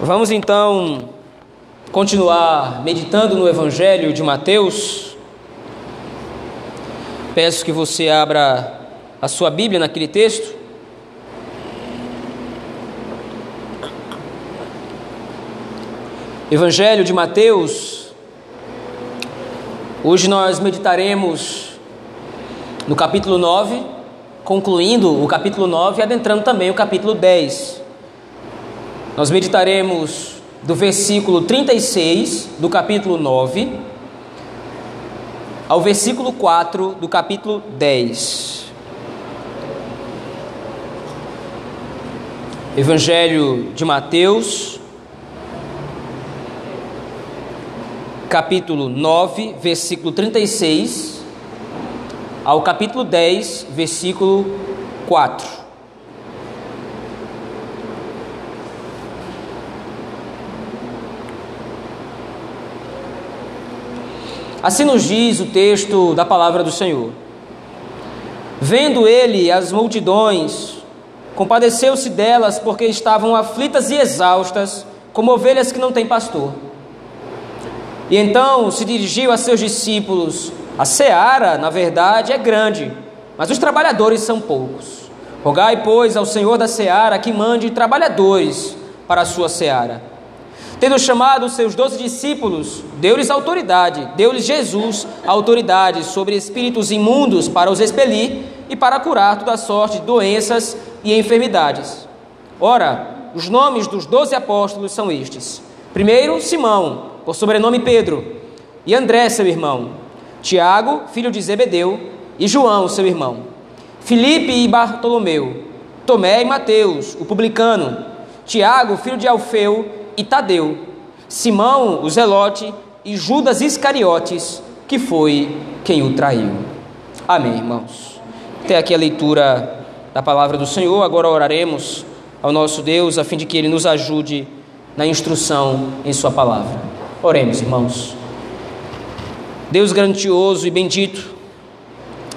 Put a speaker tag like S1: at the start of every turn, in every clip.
S1: Vamos então continuar meditando no Evangelho de Mateus. Peço que você abra a sua Bíblia naquele texto. Evangelho de Mateus. Hoje nós meditaremos no capítulo 9, concluindo o capítulo 9 e adentrando também o capítulo 10. Nós meditaremos do versículo 36 do capítulo 9 ao versículo 4 do capítulo 10. Evangelho de Mateus, capítulo 9, versículo 36 ao capítulo 10, versículo 4. Assim nos diz o texto da palavra do Senhor. Vendo ele as multidões, compadeceu-se delas porque estavam aflitas e exaustas, como ovelhas que não têm pastor. E então se dirigiu a seus discípulos: A seara, na verdade, é grande, mas os trabalhadores são poucos. Rogai, pois, ao Senhor da seara que mande trabalhadores para a sua seara. Tendo chamado seus doze discípulos, deu-lhes autoridade, deu-lhes Jesus autoridade sobre espíritos imundos para os expelir e para curar toda sorte de doenças e enfermidades. Ora, os nomes dos doze apóstolos são estes: primeiro, Simão, por sobrenome Pedro, e André, seu irmão, Tiago, filho de Zebedeu, e João, seu irmão, Filipe e Bartolomeu, Tomé e Mateus, o publicano, Tiago, filho de Alfeu, e Tadeu, Simão, o Zelote e Judas Iscariotes, que foi quem o traiu. Amém, irmãos. Até aqui a leitura da palavra do Senhor. Agora oraremos ao nosso Deus a fim de que Ele nos ajude na instrução em Sua palavra. Oremos, irmãos. Deus grandioso e bendito,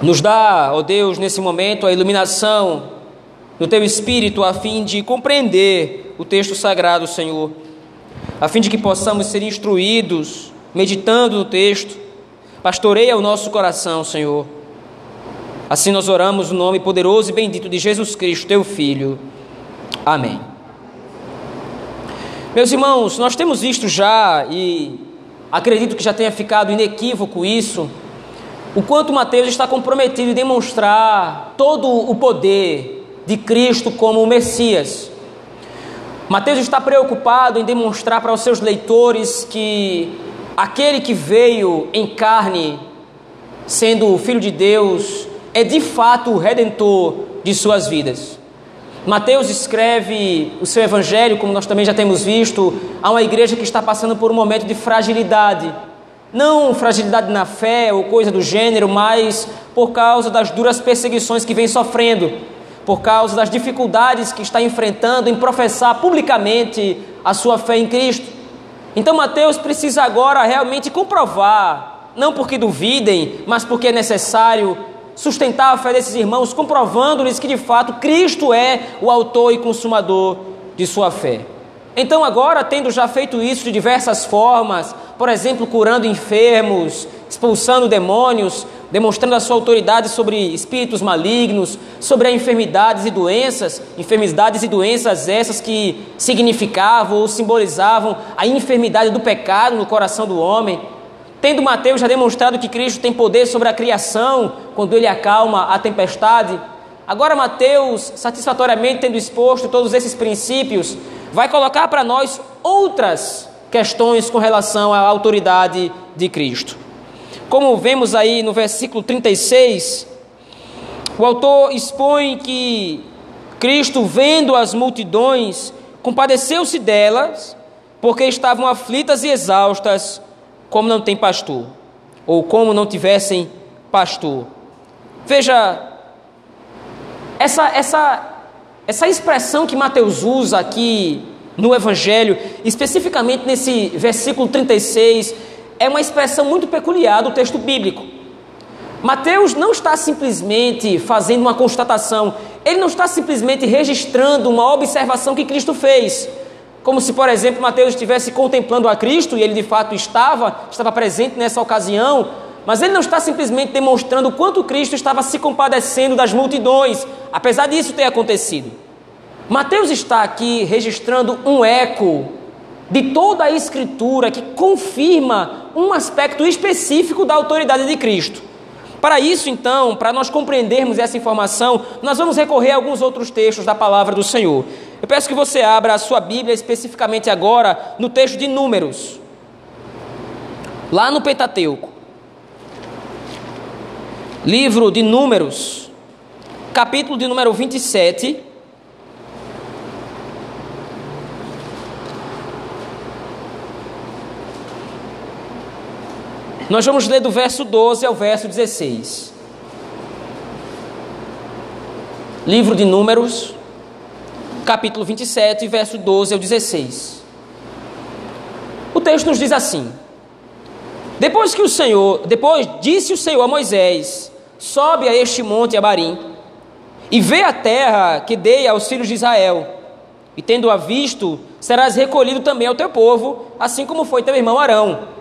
S1: nos dá, ó Deus, nesse momento a iluminação do Teu Espírito a fim de compreender o texto sagrado, Senhor a fim de que possamos ser instruídos, meditando no texto. Pastoreia o nosso coração, Senhor. Assim nós oramos no nome poderoso e bendito de Jesus Cristo, teu Filho. Amém. Meus irmãos, nós temos visto já, e acredito que já tenha ficado inequívoco isso, o quanto Mateus está comprometido em demonstrar todo o poder de Cristo como o Messias. Mateus está preocupado em demonstrar para os seus leitores que aquele que veio em carne, sendo o Filho de Deus, é de fato o redentor de suas vidas. Mateus escreve o seu evangelho, como nós também já temos visto, a uma igreja que está passando por um momento de fragilidade. Não fragilidade na fé ou coisa do gênero, mas por causa das duras perseguições que vem sofrendo por causa das dificuldades que está enfrentando em professar publicamente a sua fé em Cristo. Então Mateus precisa agora realmente comprovar, não porque duvidem, mas porque é necessário sustentar a fé desses irmãos, comprovando-lhes que de fato Cristo é o autor e consumador de sua fé. Então, agora, tendo já feito isso de diversas formas, por exemplo, curando enfermos, expulsando demônios, demonstrando a sua autoridade sobre espíritos malignos, sobre enfermidades e doenças, enfermidades e doenças essas que significavam ou simbolizavam a enfermidade do pecado no coração do homem. Tendo Mateus já demonstrado que Cristo tem poder sobre a criação quando ele acalma a tempestade, agora Mateus, satisfatoriamente tendo exposto todos esses princípios, vai colocar para nós outras questões com relação à autoridade de Cristo. Como vemos aí no versículo 36, o autor expõe que Cristo, vendo as multidões, compadeceu-se delas, porque estavam aflitas e exaustas, como não tem pastor, ou como não tivessem pastor. Veja, essa, essa, essa expressão que Mateus usa aqui no Evangelho, especificamente nesse versículo 36, é uma expressão muito peculiar do texto bíblico. Mateus não está simplesmente fazendo uma constatação, ele não está simplesmente registrando uma observação que Cristo fez. como se, por exemplo, Mateus estivesse contemplando a Cristo, e ele de fato estava, estava presente nessa ocasião, mas ele não está simplesmente demonstrando o quanto Cristo estava se compadecendo das multidões, apesar disso ter acontecido. Mateus está aqui registrando um eco de toda a Escritura que confirma um aspecto específico da autoridade de Cristo. Para isso, então, para nós compreendermos essa informação, nós vamos recorrer a alguns outros textos da palavra do Senhor. Eu peço que você abra a sua Bíblia especificamente agora no texto de Números, lá no Pentateuco. Livro de Números, capítulo de número 27. Nós vamos ler do verso 12 ao verso 16. Livro de Números, capítulo 27, verso 12 ao 16. O texto nos diz assim: Depois que o Senhor, depois disse o Senhor a Moisés: Sobe a este monte Abarim e vê a terra que dei aos filhos de Israel. E tendo-a visto, serás recolhido também ao teu povo, assim como foi teu irmão Arão.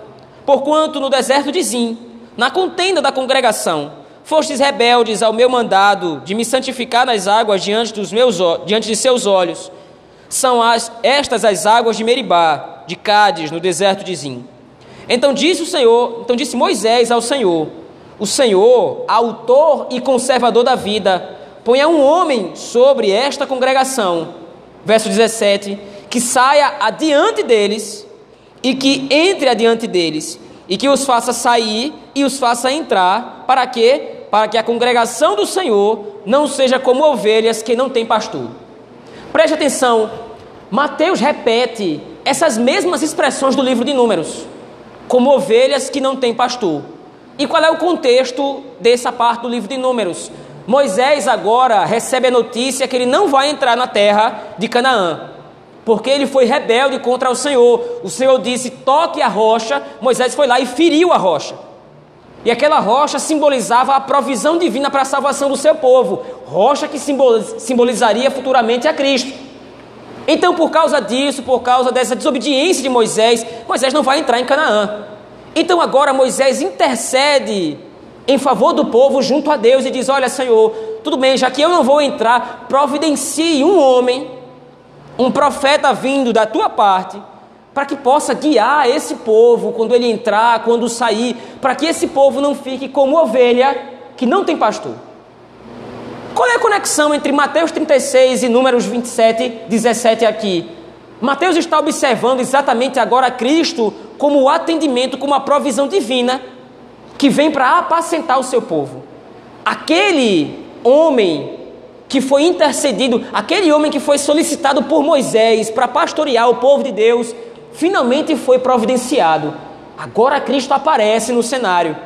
S1: Porquanto no deserto de Zim, na contenda da congregação, Fostes rebeldes ao meu mandado de me santificar nas águas diante, dos meus, diante de seus olhos. São as, estas as águas de Meribá, de Cádiz, no deserto de Zim. Então disse o Senhor, então disse Moisés ao Senhor: O Senhor, autor e conservador da vida, ponha um homem sobre esta congregação. Verso 17: Que saia adiante deles e que entre adiante deles e que os faça sair e os faça entrar, para que para que a congregação do Senhor não seja como ovelhas que não têm pastor. Preste atenção, Mateus repete essas mesmas expressões do livro de Números, como ovelhas que não têm pastor. E qual é o contexto dessa parte do livro de Números? Moisés agora recebe a notícia que ele não vai entrar na terra de Canaã, porque ele foi rebelde contra o Senhor. O Senhor disse: toque a rocha. Moisés foi lá e feriu a rocha. E aquela rocha simbolizava a provisão divina para a salvação do seu povo, rocha que simbolizaria futuramente a Cristo. Então, por causa disso, por causa dessa desobediência de Moisés, Moisés não vai entrar em Canaã. Então, agora Moisés intercede em favor do povo junto a Deus e diz: Olha, Senhor, tudo bem, já que eu não vou entrar, providencie um homem, um profeta vindo da tua parte para que possa guiar esse povo quando ele entrar, quando sair, para que esse povo não fique como ovelha que não tem pastor. Qual é a conexão entre Mateus 36 e Números 27, 17 aqui? Mateus está observando exatamente agora Cristo como o atendimento, como a provisão divina que vem para apacentar o seu povo. Aquele homem que foi intercedido, aquele homem que foi solicitado por Moisés para pastorear o povo de Deus, finalmente foi providenciado. Agora Cristo aparece no cenário.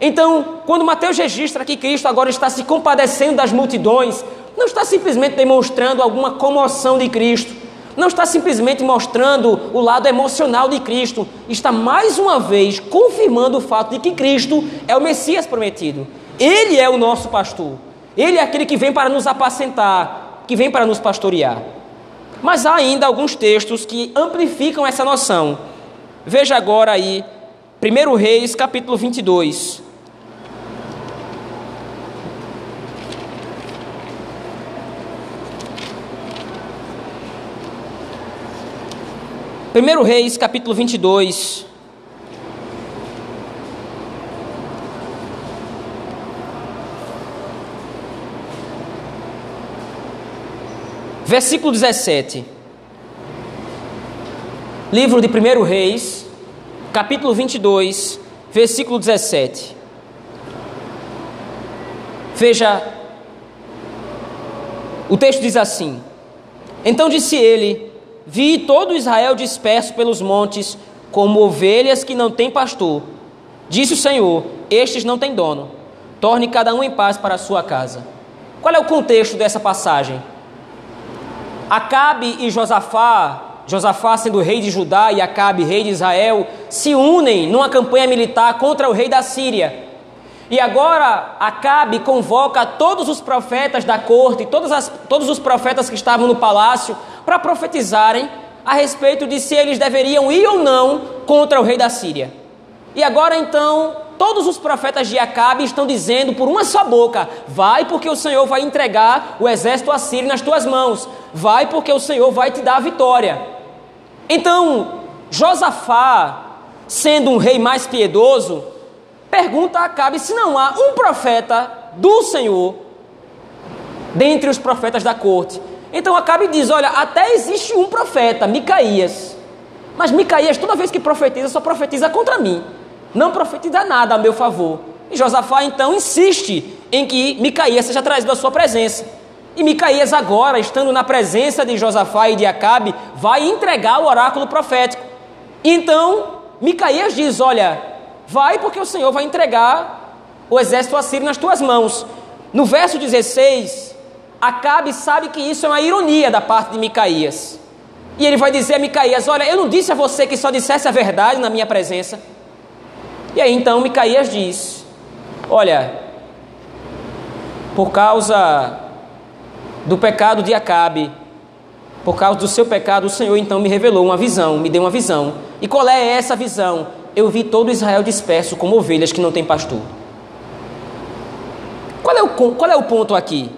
S1: Então, quando Mateus registra que Cristo agora está se compadecendo das multidões, não está simplesmente demonstrando alguma comoção de Cristo, não está simplesmente mostrando o lado emocional de Cristo, está mais uma vez confirmando o fato de que Cristo é o Messias prometido. Ele é o nosso pastor. Ele é aquele que vem para nos apacentar, que vem para nos pastorear. Mas há ainda alguns textos que amplificam essa noção. Veja agora aí, 1 Reis, capítulo 22. Primeiro Reis, capítulo 22. Versículo 17. Livro de 1 Reis, capítulo 22, versículo 17. Veja, o texto diz assim: Então disse ele: Vi todo Israel disperso pelos montes, como ovelhas que não têm pastor. Disse o Senhor: Estes não têm dono. Torne cada um em paz para a sua casa. Qual é o contexto dessa passagem? Acabe e Josafá, Josafá sendo rei de Judá e Acabe rei de Israel, se unem numa campanha militar contra o rei da Síria. E agora Acabe convoca todos os profetas da corte, as, todos os profetas que estavam no palácio, para profetizarem a respeito de se eles deveriam ir ou não contra o rei da Síria. E agora então, todos os profetas de Acabe estão dizendo por uma só boca: vai porque o Senhor vai entregar o exército assírio nas tuas mãos, vai porque o Senhor vai te dar a vitória. Então, Josafá, sendo um rei mais piedoso, pergunta a Acabe se não há um profeta do Senhor dentre os profetas da corte. Então Acabe diz: Olha, até existe um profeta, Micaías. Mas Micaías, toda vez que profetiza, só profetiza contra mim. Não profetiza nada a meu favor. E Josafá então insiste em que Micaías seja trazido à sua presença. E Micaías, agora, estando na presença de Josafá e de Acabe, vai entregar o oráculo profético. Então, Micaías diz: Olha, vai porque o Senhor vai entregar o exército assírio nas tuas mãos. No verso 16, Acabe sabe que isso é uma ironia da parte de Micaías. E ele vai dizer a Micaías: Olha, eu não disse a você que só dissesse a verdade na minha presença. E aí então Micaías diz: Olha, por causa do pecado de Acabe, por causa do seu pecado, o Senhor então me revelou uma visão, me deu uma visão. E qual é essa visão? Eu vi todo Israel disperso como ovelhas que não têm pastor. Qual é o, qual é o ponto aqui?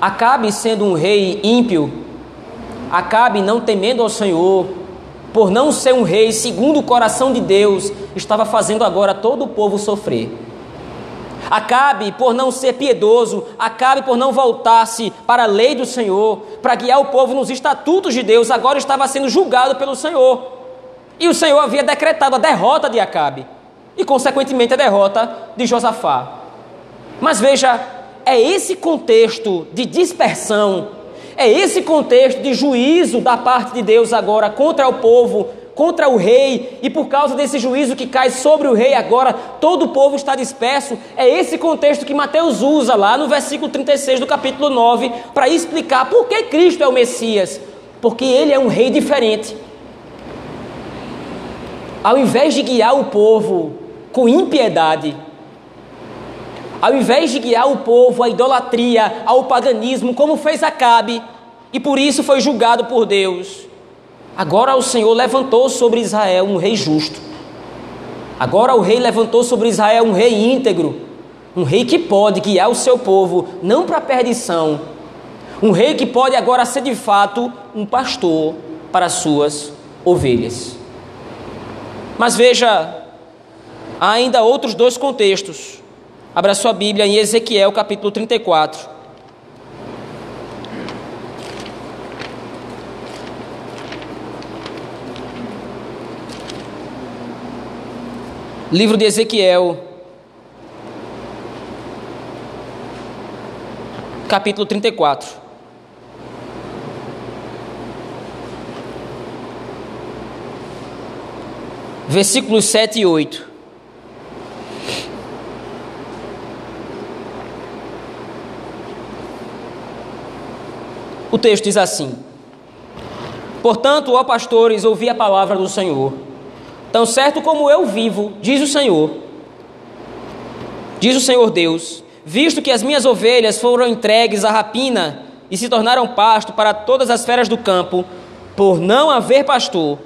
S1: Acabe sendo um rei ímpio, Acabe não temendo ao Senhor, por não ser um rei segundo o coração de Deus, estava fazendo agora todo o povo sofrer. Acabe por não ser piedoso, acabe por não voltar-se para a lei do Senhor, para guiar o povo nos estatutos de Deus, agora estava sendo julgado pelo Senhor. E o Senhor havia decretado a derrota de Acabe e, consequentemente, a derrota de Josafá. Mas veja, é esse contexto de dispersão, é esse contexto de juízo da parte de Deus agora contra o povo, contra o rei, e por causa desse juízo que cai sobre o rei agora, todo o povo está disperso. É esse contexto que Mateus usa lá no versículo 36 do capítulo 9 para explicar por que Cristo é o Messias. Porque ele é um rei diferente. Ao invés de guiar o povo com impiedade, ao invés de guiar o povo à idolatria, ao paganismo, como fez Acabe, e por isso foi julgado por Deus, agora o Senhor levantou sobre Israel um rei justo. Agora o rei levantou sobre Israel um rei íntegro, um rei que pode guiar o seu povo não para a perdição, um rei que pode agora ser de fato um pastor para as suas ovelhas. Mas veja, há ainda outros dois contextos Abra sua Bíblia em Ezequiel capítulo 34. Livro de Ezequiel, capítulo 34. Versículos 7 e 8. O texto diz assim: Portanto, ó pastores, ouvi a palavra do Senhor. Tão certo como eu vivo, diz o Senhor, diz o Senhor Deus, visto que as minhas ovelhas foram entregues à rapina e se tornaram pasto para todas as feras do campo, por não haver pastor,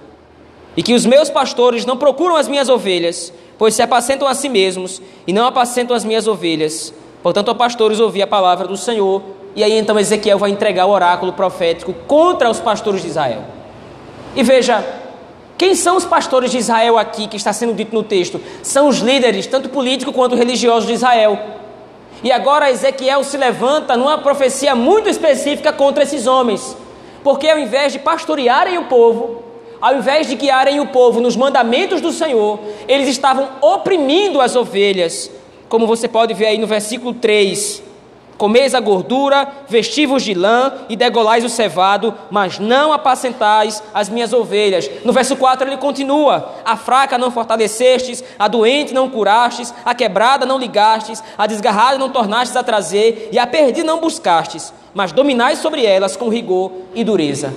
S1: e que os meus pastores não procuram as minhas ovelhas, pois se apacentam a si mesmos e não apacentam as minhas ovelhas. Portanto, ó pastores, ouvi a palavra do Senhor, e aí então Ezequiel vai entregar o oráculo profético contra os pastores de Israel. E veja, quem são os pastores de Israel aqui que está sendo dito no texto? São os líderes, tanto políticos quanto religiosos de Israel. E agora Ezequiel se levanta numa profecia muito específica contra esses homens. Porque ao invés de pastorearem o povo, ao invés de guiarem o povo nos mandamentos do Senhor, eles estavam oprimindo as ovelhas. Como você pode ver aí no versículo 3 Comeis a gordura, vestivos de lã e degolais o cevado, mas não apacentais as minhas ovelhas. No verso 4 ele continua: A fraca não fortalecestes, a doente não curastes, a quebrada não ligastes, a desgarrada não tornastes a trazer, e a perdida não buscastes, mas dominais sobre elas com rigor e dureza.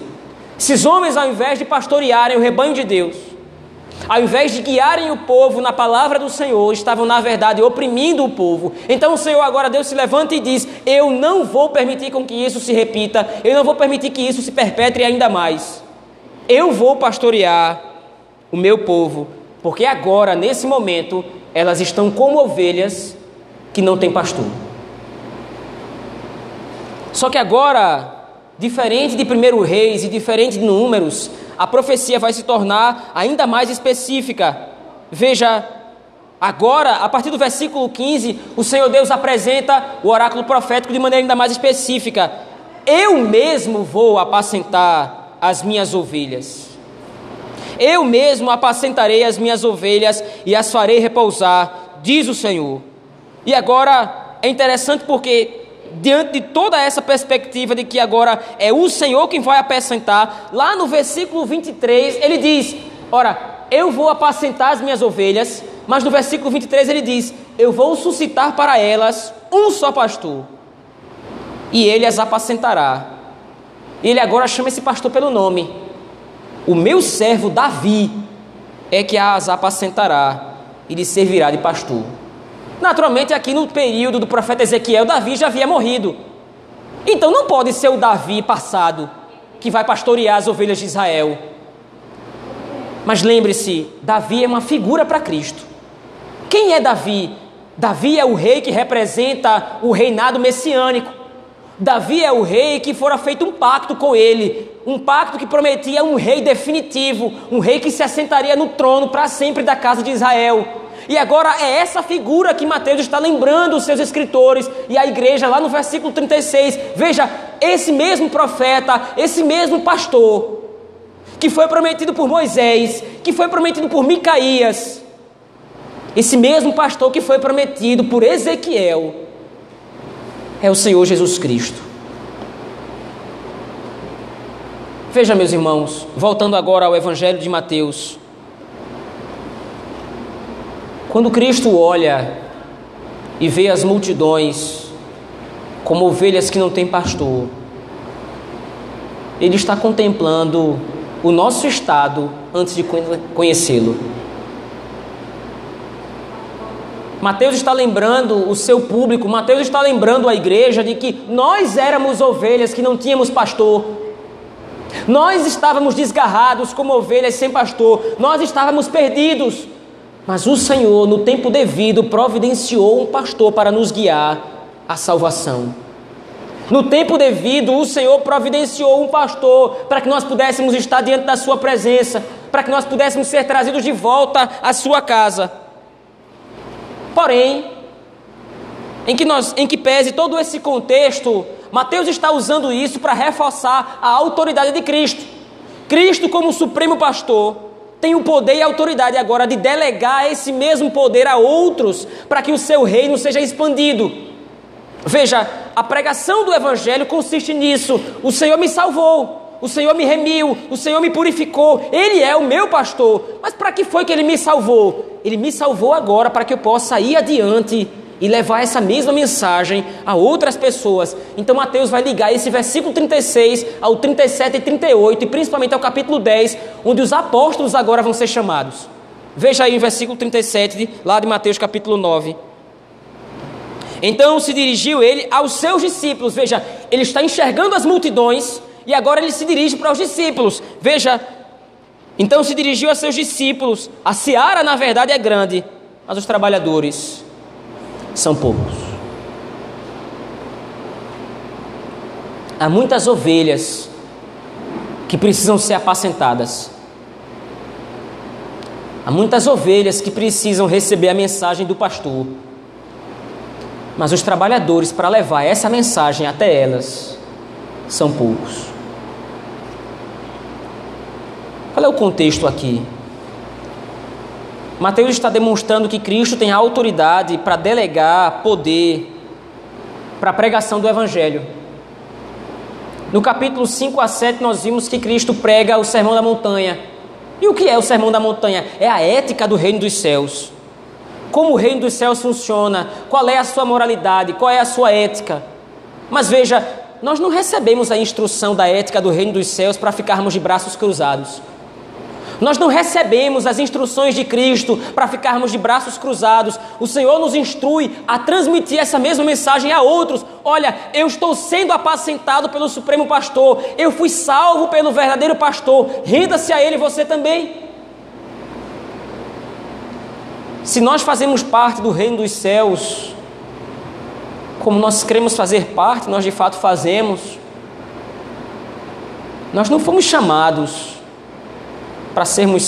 S1: Esses homens, ao invés de pastorearem o rebanho de Deus, ao invés de guiarem o povo na palavra do Senhor, estavam na verdade oprimindo o povo. Então o Senhor agora Deus se levanta e diz: Eu não vou permitir com que isso se repita, eu não vou permitir que isso se perpetre ainda mais. Eu vou pastorear o meu povo, porque agora, nesse momento, elas estão como ovelhas que não têm pastor. Só que agora, diferente de 1 Reis e diferente de Números, a profecia vai se tornar ainda mais específica. Veja, agora, a partir do versículo 15, o Senhor Deus apresenta o oráculo profético de maneira ainda mais específica. Eu mesmo vou apacentar as minhas ovelhas. Eu mesmo apacentarei as minhas ovelhas e as farei repousar, diz o Senhor. E agora é interessante porque, diante de toda essa perspectiva de que agora é o Senhor quem vai apacentar, lá no versículo 23 ele diz: Ora, eu vou apacentar as minhas ovelhas, mas no versículo 23 ele diz: Eu vou suscitar para elas um só pastor, e ele as apacentará. E ele agora chama esse pastor pelo nome. O meu servo Davi é que as apacentará e lhe servirá de pastor. Naturalmente, aqui no período do profeta Ezequiel, Davi já havia morrido. Então não pode ser o Davi passado que vai pastorear as ovelhas de Israel. Mas lembre-se, Davi é uma figura para Cristo. Quem é Davi? Davi é o rei que representa o reinado messiânico. Davi é o rei que fora feito um pacto com ele, um pacto que prometia um rei definitivo, um rei que se assentaria no trono para sempre da casa de Israel. E agora é essa figura que Mateus está lembrando os seus escritores e a igreja lá no versículo 36. Veja, esse mesmo profeta, esse mesmo pastor, que foi prometido por Moisés, que foi prometido por Micaías, esse mesmo pastor que foi prometido por Ezequiel, é o Senhor Jesus Cristo. Veja, meus irmãos, voltando agora ao Evangelho de Mateus. Quando Cristo olha e vê as multidões como ovelhas que não têm pastor, Ele está contemplando o nosso estado antes de conhecê-lo. Mateus está lembrando o seu público, Mateus está lembrando a igreja de que nós éramos ovelhas que não tínhamos pastor. Nós estávamos desgarrados como ovelhas sem pastor, nós estávamos perdidos. Mas o Senhor, no tempo devido, providenciou um pastor para nos guiar à salvação. No tempo devido, o Senhor providenciou um pastor para que nós pudéssemos estar diante da Sua presença, para que nós pudéssemos ser trazidos de volta à Sua casa. Porém, em que, nós, em que pese todo esse contexto, Mateus está usando isso para reforçar a autoridade de Cristo. Cristo, como supremo pastor, tem o poder e a autoridade agora de delegar esse mesmo poder a outros para que o seu reino seja expandido. Veja, a pregação do Evangelho consiste nisso: o Senhor me salvou, o Senhor me remiu, o Senhor me purificou, Ele é o meu pastor. Mas para que foi que Ele me salvou? Ele me salvou agora para que eu possa ir adiante e levar essa mesma mensagem a outras pessoas. Então Mateus vai ligar esse versículo 36 ao 37 e 38 e principalmente ao capítulo 10, onde os apóstolos agora vão ser chamados. Veja aí o versículo 37 lá de Mateus capítulo 9. Então se dirigiu ele aos seus discípulos. Veja, ele está enxergando as multidões e agora ele se dirige para os discípulos. Veja, então se dirigiu a seus discípulos. A seara, na verdade, é grande, mas os trabalhadores são poucos. Há muitas ovelhas que precisam ser apacentadas. Há muitas ovelhas que precisam receber a mensagem do pastor. Mas os trabalhadores para levar essa mensagem até elas são poucos. Qual é o contexto aqui? Mateus está demonstrando que Cristo tem autoridade para delegar poder para a pregação do Evangelho. No capítulo 5 a 7, nós vimos que Cristo prega o Sermão da Montanha. E o que é o Sermão da Montanha? É a ética do reino dos céus. Como o reino dos céus funciona, qual é a sua moralidade, qual é a sua ética. Mas veja, nós não recebemos a instrução da ética do reino dos céus para ficarmos de braços cruzados. Nós não recebemos as instruções de Cristo para ficarmos de braços cruzados. O Senhor nos instrui a transmitir essa mesma mensagem a outros. Olha, eu estou sendo apacentado pelo Supremo Pastor. Eu fui salvo pelo verdadeiro pastor. Renda-se a Ele você também. Se nós fazemos parte do reino dos céus, como nós queremos fazer parte, nós de fato fazemos. Nós não fomos chamados para sermos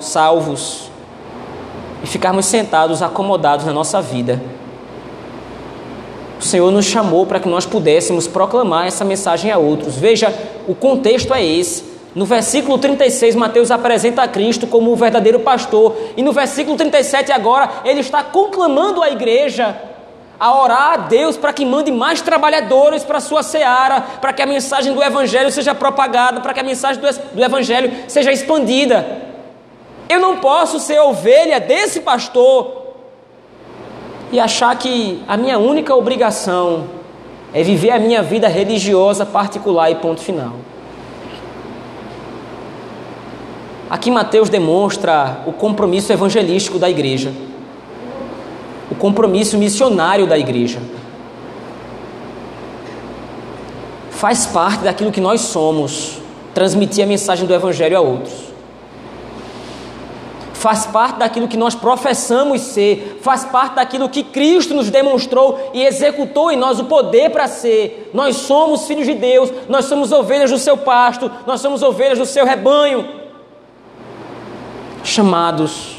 S1: salvos e ficarmos sentados, acomodados na nossa vida. O Senhor nos chamou para que nós pudéssemos proclamar essa mensagem a outros. Veja, o contexto é esse. No versículo 36, Mateus apresenta a Cristo como o verdadeiro pastor, e no versículo 37 agora, ele está conclamando a igreja a orar a Deus para que mande mais trabalhadores para a sua seara, para que a mensagem do Evangelho seja propagada, para que a mensagem do, Evangelho seja expandida. Eu não posso ser ovelha desse pastor e achar que a minha única obrigação é viver a minha vida religiosa particular e ponto final. Aqui Mateus demonstra o compromisso evangelístico da igreja o compromisso missionário da igreja. Faz parte daquilo que nós somos, transmitir a mensagem do Evangelho a outros. Faz parte daquilo que nós professamos ser, faz parte daquilo que Cristo nos demonstrou e executou em nós o poder para ser. Nós somos filhos de Deus, nós somos ovelhas do seu pasto, nós somos ovelhas do seu rebanho. Chamados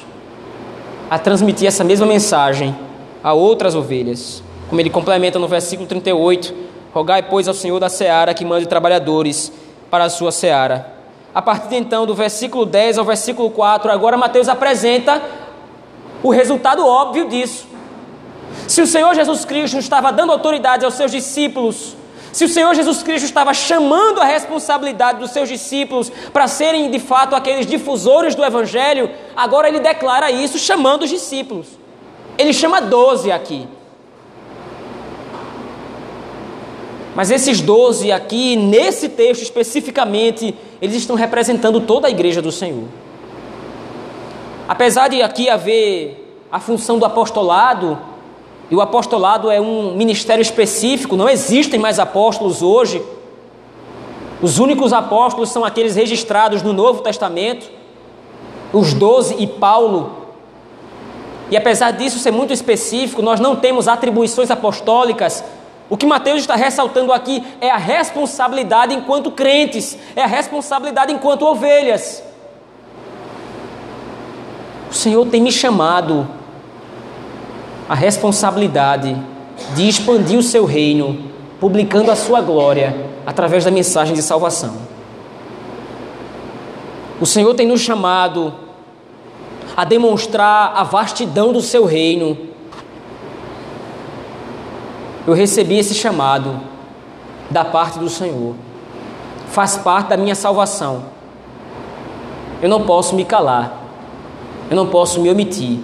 S1: a transmitir essa mesma mensagem a outras ovelhas. Como ele complementa no versículo 38, rogai, pois, ao Senhor da seara que mande trabalhadores para a sua seara. A partir então, do versículo 10 ao versículo 4, agora Mateus apresenta o resultado óbvio disso. Se o Senhor Jesus Cristo estava dando autoridade aos seus discípulos se o Senhor Jesus Cristo estava chamando a responsabilidade dos seus discípulos para serem de fato aqueles difusores do Evangelho, agora ele declara isso chamando os discípulos. Ele chama doze aqui. Mas esses doze aqui, nesse texto especificamente, eles estão representando toda a igreja do Senhor. Apesar de aqui haver a função do apostolado, e o apostolado é um ministério específico, não existem mais apóstolos hoje. Os únicos apóstolos são aqueles registrados no Novo Testamento, os doze e Paulo. E apesar disso ser muito específico, nós não temos atribuições apostólicas. O que Mateus está ressaltando aqui é a responsabilidade enquanto crentes, é a responsabilidade enquanto ovelhas. O Senhor tem me chamado a responsabilidade de expandir o seu reino, publicando a sua glória através da mensagem de salvação. O Senhor tem nos chamado a demonstrar a vastidão do seu reino. Eu recebi esse chamado da parte do Senhor. Faz parte da minha salvação. Eu não posso me calar. Eu não posso me omitir.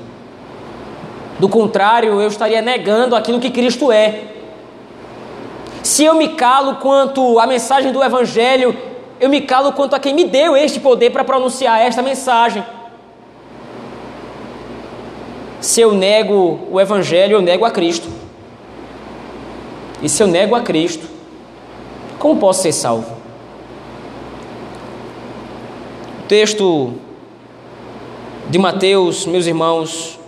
S1: Do contrário, eu estaria negando aquilo que Cristo é. Se eu me calo quanto à mensagem do Evangelho, eu me calo quanto a quem me deu este poder para pronunciar esta mensagem. Se eu nego o Evangelho, eu nego a Cristo. E se eu nego a Cristo, como posso ser salvo? O texto de Mateus, meus irmãos,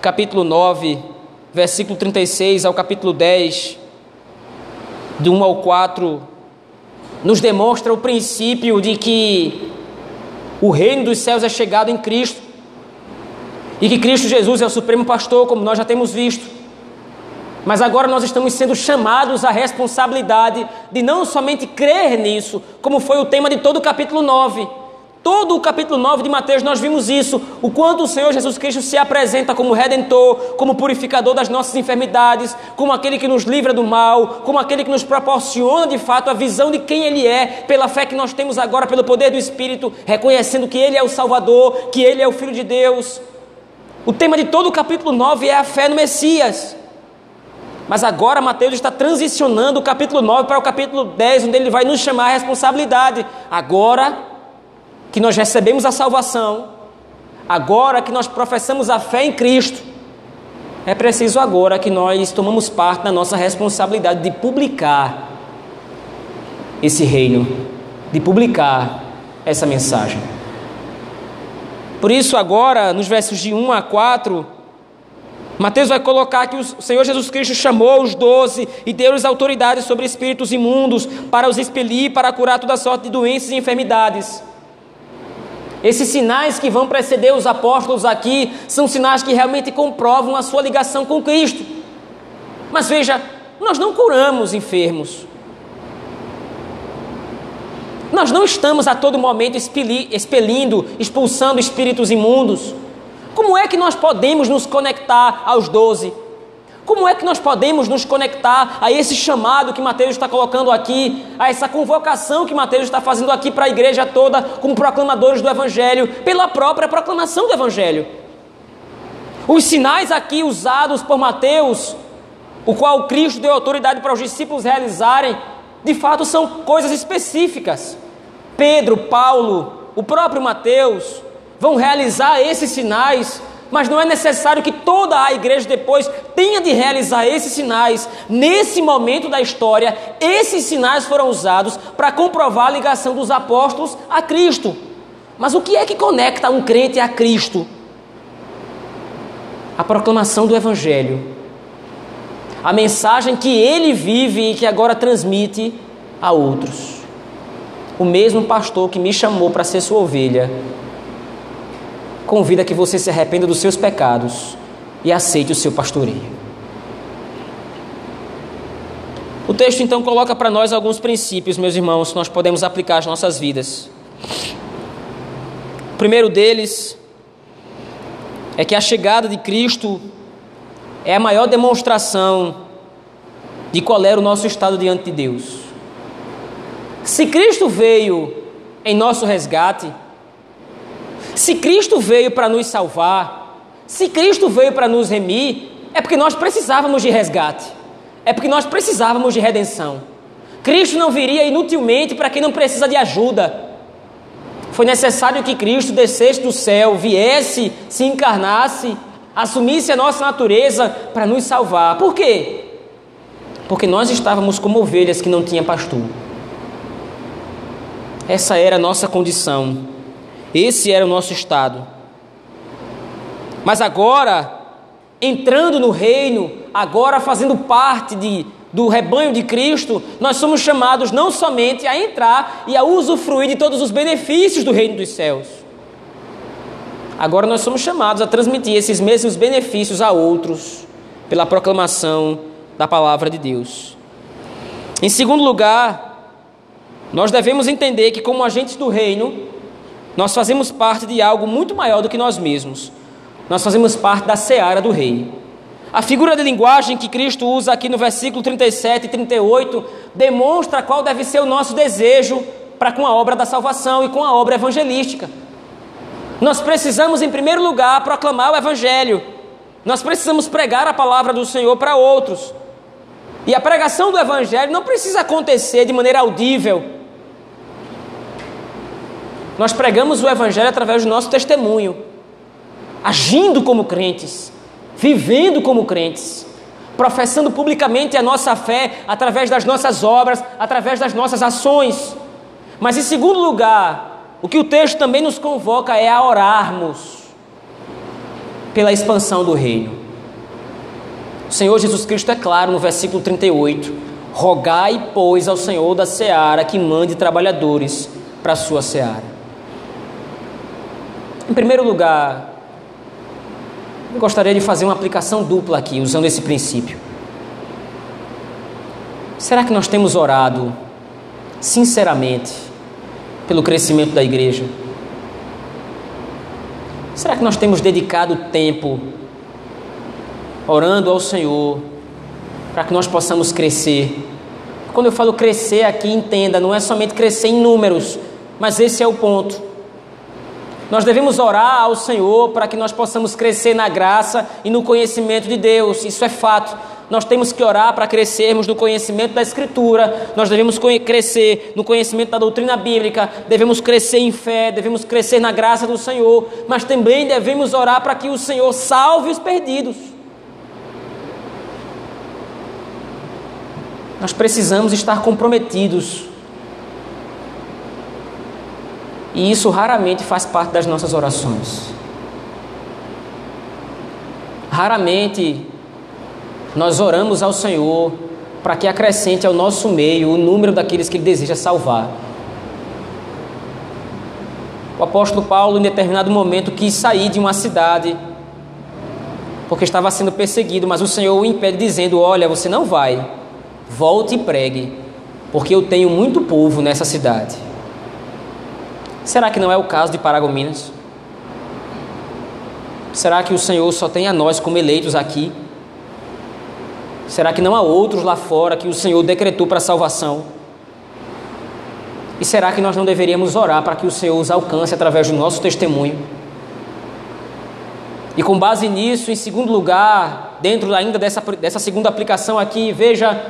S1: capítulo 9, versículo 36 ao capítulo 10, de 1 ao 4, nos demonstra o princípio de que o reino dos céus é chegado em Cristo e que Cristo Jesus é o supremo pastor, como nós já temos visto. Mas agora nós estamos sendo chamados à responsabilidade de não somente crer nisso, como foi o tema de todo o capítulo 9, Todo o capítulo 9 de Mateus nós vimos isso, o quanto o Senhor Jesus Cristo se apresenta como redentor, como purificador das nossas enfermidades, como aquele que nos livra do mal, como aquele que nos proporciona de fato a visão de quem ele é, pela fé que nós temos agora, pelo poder do Espírito, reconhecendo que ele é o Salvador, que ele é o filho de Deus. O tema de todo o capítulo 9 é a fé no Messias. Mas agora Mateus está transicionando o capítulo 9 para o capítulo 10, onde ele vai nos chamar a responsabilidade. Agora que nós recebemos a salvação, agora que nós professamos a fé em Cristo, é preciso agora que nós tomamos parte da nossa responsabilidade de publicar esse reino, de publicar essa mensagem. Por isso, agora, nos versos de 1 a 4, Mateus vai colocar que o Senhor Jesus Cristo chamou os doze e deu-lhes autoridade sobre espíritos imundos para os expelir, para curar toda sorte de doenças e enfermidades. Esses sinais que vão preceder os apóstolos aqui são sinais que realmente comprovam a sua ligação com Cristo. Mas veja, nós não curamos enfermos. Nós não estamos a todo momento expelindo, expulsando espíritos imundos. Como é que nós podemos nos conectar aos doze? Como é que nós podemos nos conectar a esse chamado que Mateus está colocando aqui, a essa convocação que Mateus está fazendo aqui para a igreja toda, como proclamadores do Evangelho, pela própria proclamação do Evangelho? Os sinais aqui usados por Mateus, o qual Cristo deu autoridade para os discípulos realizarem, de fato são coisas específicas. Pedro, Paulo, o próprio Mateus vão realizar esses sinais, mas não é necessário que toda a igreja depois tenha de realizar esses sinais. Nesse momento da história, esses sinais foram usados para comprovar a ligação dos apóstolos a Cristo. Mas o que é que conecta um crente a Cristo? A proclamação do Evangelho. A mensagem que ele vive e que agora transmite a outros. O mesmo pastor que me chamou para ser sua ovelha convida que você se arrependa dos seus pecados e aceite o seu pastoreio. O texto então coloca para nós alguns princípios, meus irmãos, que nós podemos aplicar às nossas vidas. O primeiro deles é que a chegada de Cristo é a maior demonstração de qual era o nosso estado diante de Deus. Se Cristo veio em nosso resgate, se Cristo veio para nos salvar, se Cristo veio para nos remir, é porque nós precisávamos de resgate, é porque nós precisávamos de redenção. Cristo não viria inutilmente para quem não precisa de ajuda. Foi necessário que Cristo descesse do céu, viesse, se encarnasse, assumisse a nossa natureza para nos salvar. Por quê? Porque nós estávamos como ovelhas que não tinham pastor. Essa era a nossa condição. Esse era o nosso estado. Mas agora, entrando no reino, agora fazendo parte de, do rebanho de Cristo, nós somos chamados não somente a entrar e a usufruir de todos os benefícios do reino dos céus. Agora nós somos chamados a transmitir esses mesmos benefícios a outros pela proclamação da palavra de Deus. Em segundo lugar, nós devemos entender que, como agentes do reino, nós fazemos parte de algo muito maior do que nós mesmos. Nós fazemos parte da seara do rei. A figura de linguagem que Cristo usa aqui no versículo 37 e 38 demonstra qual deve ser o nosso desejo para com a obra da salvação e com a obra evangelística. Nós precisamos, em primeiro lugar, proclamar o Evangelho. Nós precisamos pregar a palavra do Senhor para outros. E a pregação do Evangelho não precisa acontecer de maneira audível, nós pregamos o Evangelho através do nosso testemunho, agindo como crentes, vivendo como crentes, professando publicamente a nossa fé através das nossas obras, através das nossas ações. Mas em segundo lugar, o que o texto também nos convoca é a orarmos pela expansão do reino. O Senhor Jesus Cristo é claro no versículo 38: Rogai, pois, ao Senhor da seara que mande trabalhadores para a sua seara. Em primeiro lugar, eu gostaria de fazer uma aplicação dupla aqui, usando esse princípio. Será que nós temos orado sinceramente pelo crescimento da igreja? Será que nós temos dedicado tempo orando ao Senhor para que nós possamos crescer? Quando eu falo crescer aqui, entenda, não é somente crescer em números, mas esse é o ponto. Nós devemos orar ao Senhor para que nós possamos crescer na graça e no conhecimento de Deus, isso é fato. nós temos que orar para crescermos no conhecimento da Escritura, nós devemos crescer no conhecimento da doutrina bíblica, devemos crescer em fé, devemos crescer na graça do Senhor, mas também devemos orar para que o Senhor salve os perdidos. Nós precisamos estar comprometidos. E isso raramente faz parte das nossas orações. Raramente nós oramos ao Senhor para que acrescente ao nosso meio o número daqueles que Ele deseja salvar. O apóstolo Paulo, em determinado momento, quis sair de uma cidade porque estava sendo perseguido, mas o Senhor o impede, dizendo: Olha, você não vai, volte e pregue, porque eu tenho muito povo nessa cidade. Será que não é o caso de Paragominas? Será que o Senhor só tem a nós como eleitos aqui? Será que não há outros lá fora que o Senhor decretou para salvação? E será que nós não deveríamos orar para que o Senhor os alcance através do nosso testemunho? E com base nisso, em segundo lugar, dentro ainda dessa, dessa segunda aplicação aqui, veja,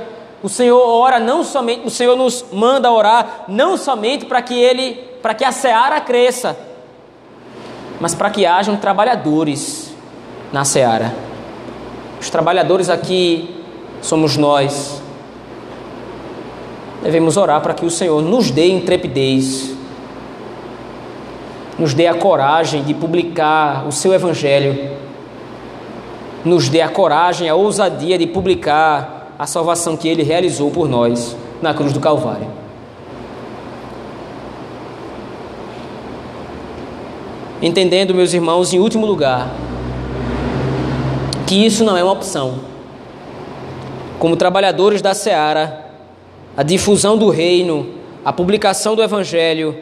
S1: o Senhor ora não somente, o Senhor nos manda orar não somente para que ele, para que a seara cresça, mas para que hajam trabalhadores na seara. Os trabalhadores aqui somos nós. Devemos orar para que o Senhor nos dê intrepidez, nos dê a coragem de publicar o seu Evangelho, nos dê a coragem, a ousadia de publicar a salvação que ele realizou por nós na cruz do Calvário. Entendendo, meus irmãos, em último lugar, que isso não é uma opção. Como trabalhadores da seara, a difusão do reino, a publicação do evangelho,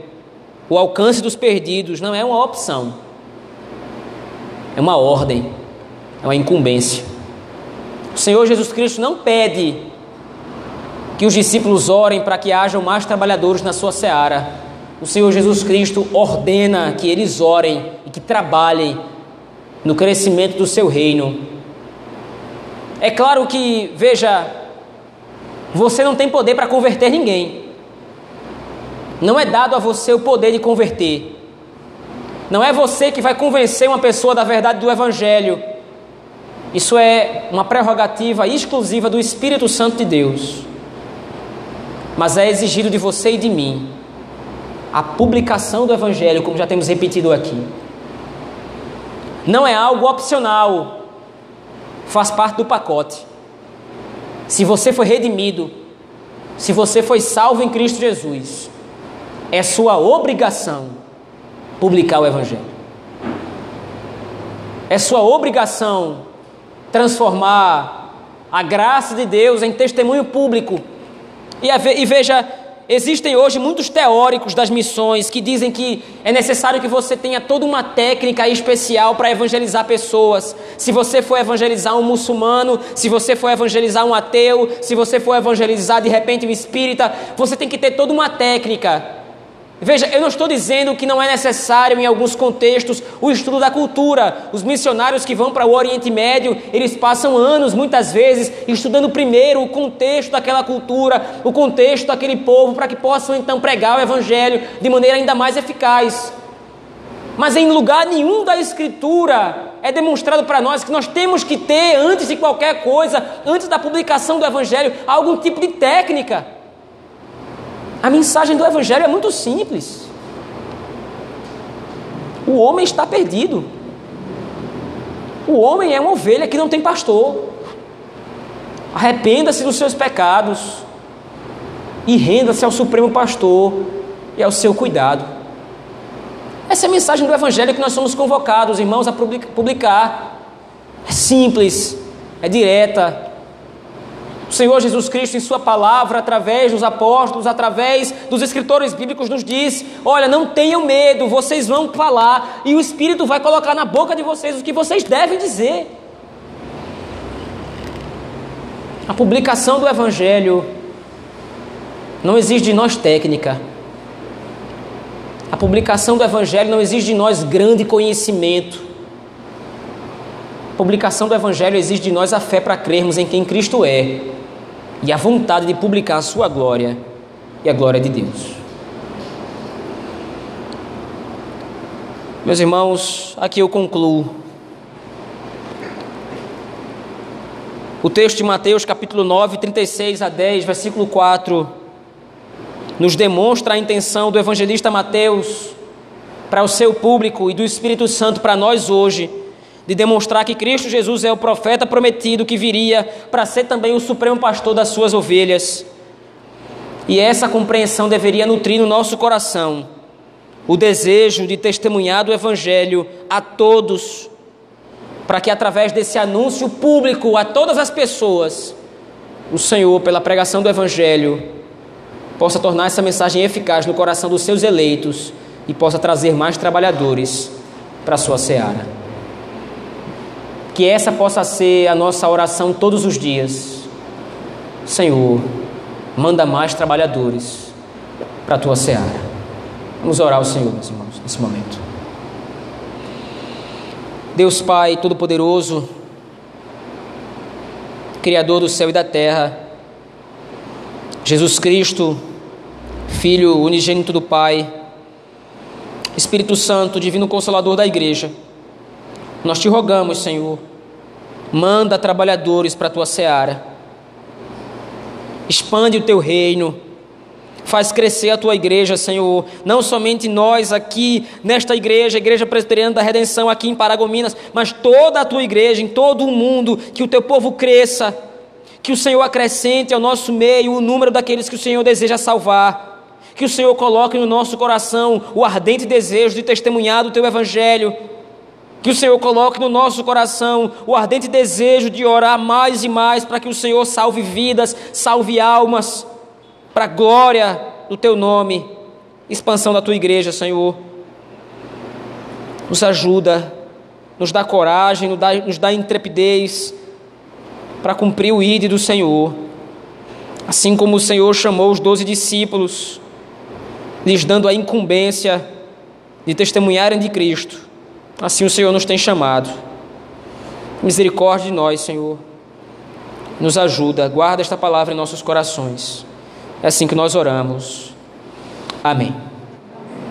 S1: o alcance dos perdidos não é uma opção. É uma ordem, é uma incumbência. O Senhor Jesus Cristo não pede que os discípulos orem para que hajam mais trabalhadores na sua seara o Senhor Jesus Cristo ordena que eles orem e que trabalhem no crescimento do seu reino. É claro que, veja, você não tem poder para converter ninguém. Não é dado a você o poder de converter. Não é você que vai convencer uma pessoa da verdade do Evangelho. Isso é uma prerrogativa exclusiva do Espírito Santo de Deus. Mas é exigido de você e de mim a publicação do Evangelho, como já temos repetido aqui. Não é algo opcional, faz parte do pacote. Se você foi redimido, se você foi salvo em Cristo Jesus, é sua obrigação publicar o Evangelho. É sua obrigação transformar a graça de Deus em testemunho público. E, veja Existem hoje muitos teóricos das missões que dizem que é necessário que você tenha toda uma técnica especial para evangelizar pessoas. Se você for evangelizar um muçulmano, se você for evangelizar um ateu, se você for evangelizar de repente um espírita, você tem que ter toda uma técnica. Veja, eu não estou dizendo que não é necessário, em alguns contextos, o estudo da cultura. Os missionários que vão para o Oriente Médio, eles passam anos, muitas vezes, estudando primeiro o contexto daquela cultura, o contexto daquele povo, para que possam então pregar o Evangelho de maneira ainda mais eficaz. Mas em lugar nenhum da Escritura é demonstrado para nós que nós temos que ter, antes de qualquer coisa, antes da publicação do Evangelho, algum tipo de técnica. A mensagem do Evangelho é muito simples. O homem está perdido. O homem é uma ovelha que não tem pastor. Arrependa-se dos seus pecados e renda-se ao Supremo Pastor e ao seu cuidado. Essa é a mensagem do Evangelho que nós somos convocados, irmãos, a publicar. É simples, é direta, o Senhor Jesus Cristo, em Sua palavra, através dos apóstolos, através dos escritores bíblicos, nos diz: Olha, não tenham medo, vocês vão falar e o Espírito vai colocar na boca de vocês o que vocês devem dizer. A publicação do Evangelho não exige de nós técnica. A publicação do Evangelho não exige de nós grande conhecimento. publicação do Evangelho exige de nós a fé para crermos em quem Cristo é e a vontade de publicar a sua glória e a glória de Deus. Meus irmãos, aqui eu concluo. O texto de Mateus, capítulo 9, 36 a 10, versículo 4, nos demonstra a intenção do evangelista Mateus para o seu público e do Espírito Santo para nós hoje, de demonstrar que Cristo Jesus é o profeta prometido que viria para ser também o supremo pastor das suas ovelhas. E essa compreensão deveria nutrir no nosso coração o desejo de testemunhar do Evangelho a todos, para que através desse anúncio público a todas as pessoas, o Senhor, pela pregação do Evangelho, possa tornar essa mensagem eficaz no coração dos seus eleitos e possa trazer mais trabalhadores para a sua seara. Que essa possa ser a nossa oração todos os dias. Senhor, manda mais trabalhadores para a tua seara. Vamos orar ao Senhor, meus irmãos, nesse momento. Deus Pai Todo-Poderoso, Criador do céu e da terra, Jesus Cristo, Filho unigênito do Pai, Espírito Santo, Divino Consolador da Igreja, nós te rogamos, Senhor, manda trabalhadores para a tua seara, expande o teu reino Faz crescer a tua igreja, Senhor. Não somente nós aqui nesta igreja, Igreja Presbiteriana da Redenção aqui em Paragominas, mas toda a tua igreja, em todo o mundo, que o teu povo cresça. Que o Senhor acrescente ao nosso meio o número daqueles que o Senhor deseja salvar. Que o Senhor coloque no nosso coração o ardente desejo de testemunhar do teu evangelho. Que o Senhor coloque no nosso coração o ardente desejo de orar mais e mais para que o Senhor salve vidas, salve almas para a glória do teu nome, expansão da tua igreja, Senhor. Nos ajuda, nos dá coragem, nos dá, nos dá intrepidez para cumprir o ide do Senhor. Assim como o Senhor chamou os doze discípulos, lhes dando a incumbência de testemunharem de Cristo, assim o Senhor nos tem chamado. Misericórdia de nós, Senhor. Nos ajuda, guarda esta palavra em nossos corações. É assim que nós oramos. Amém.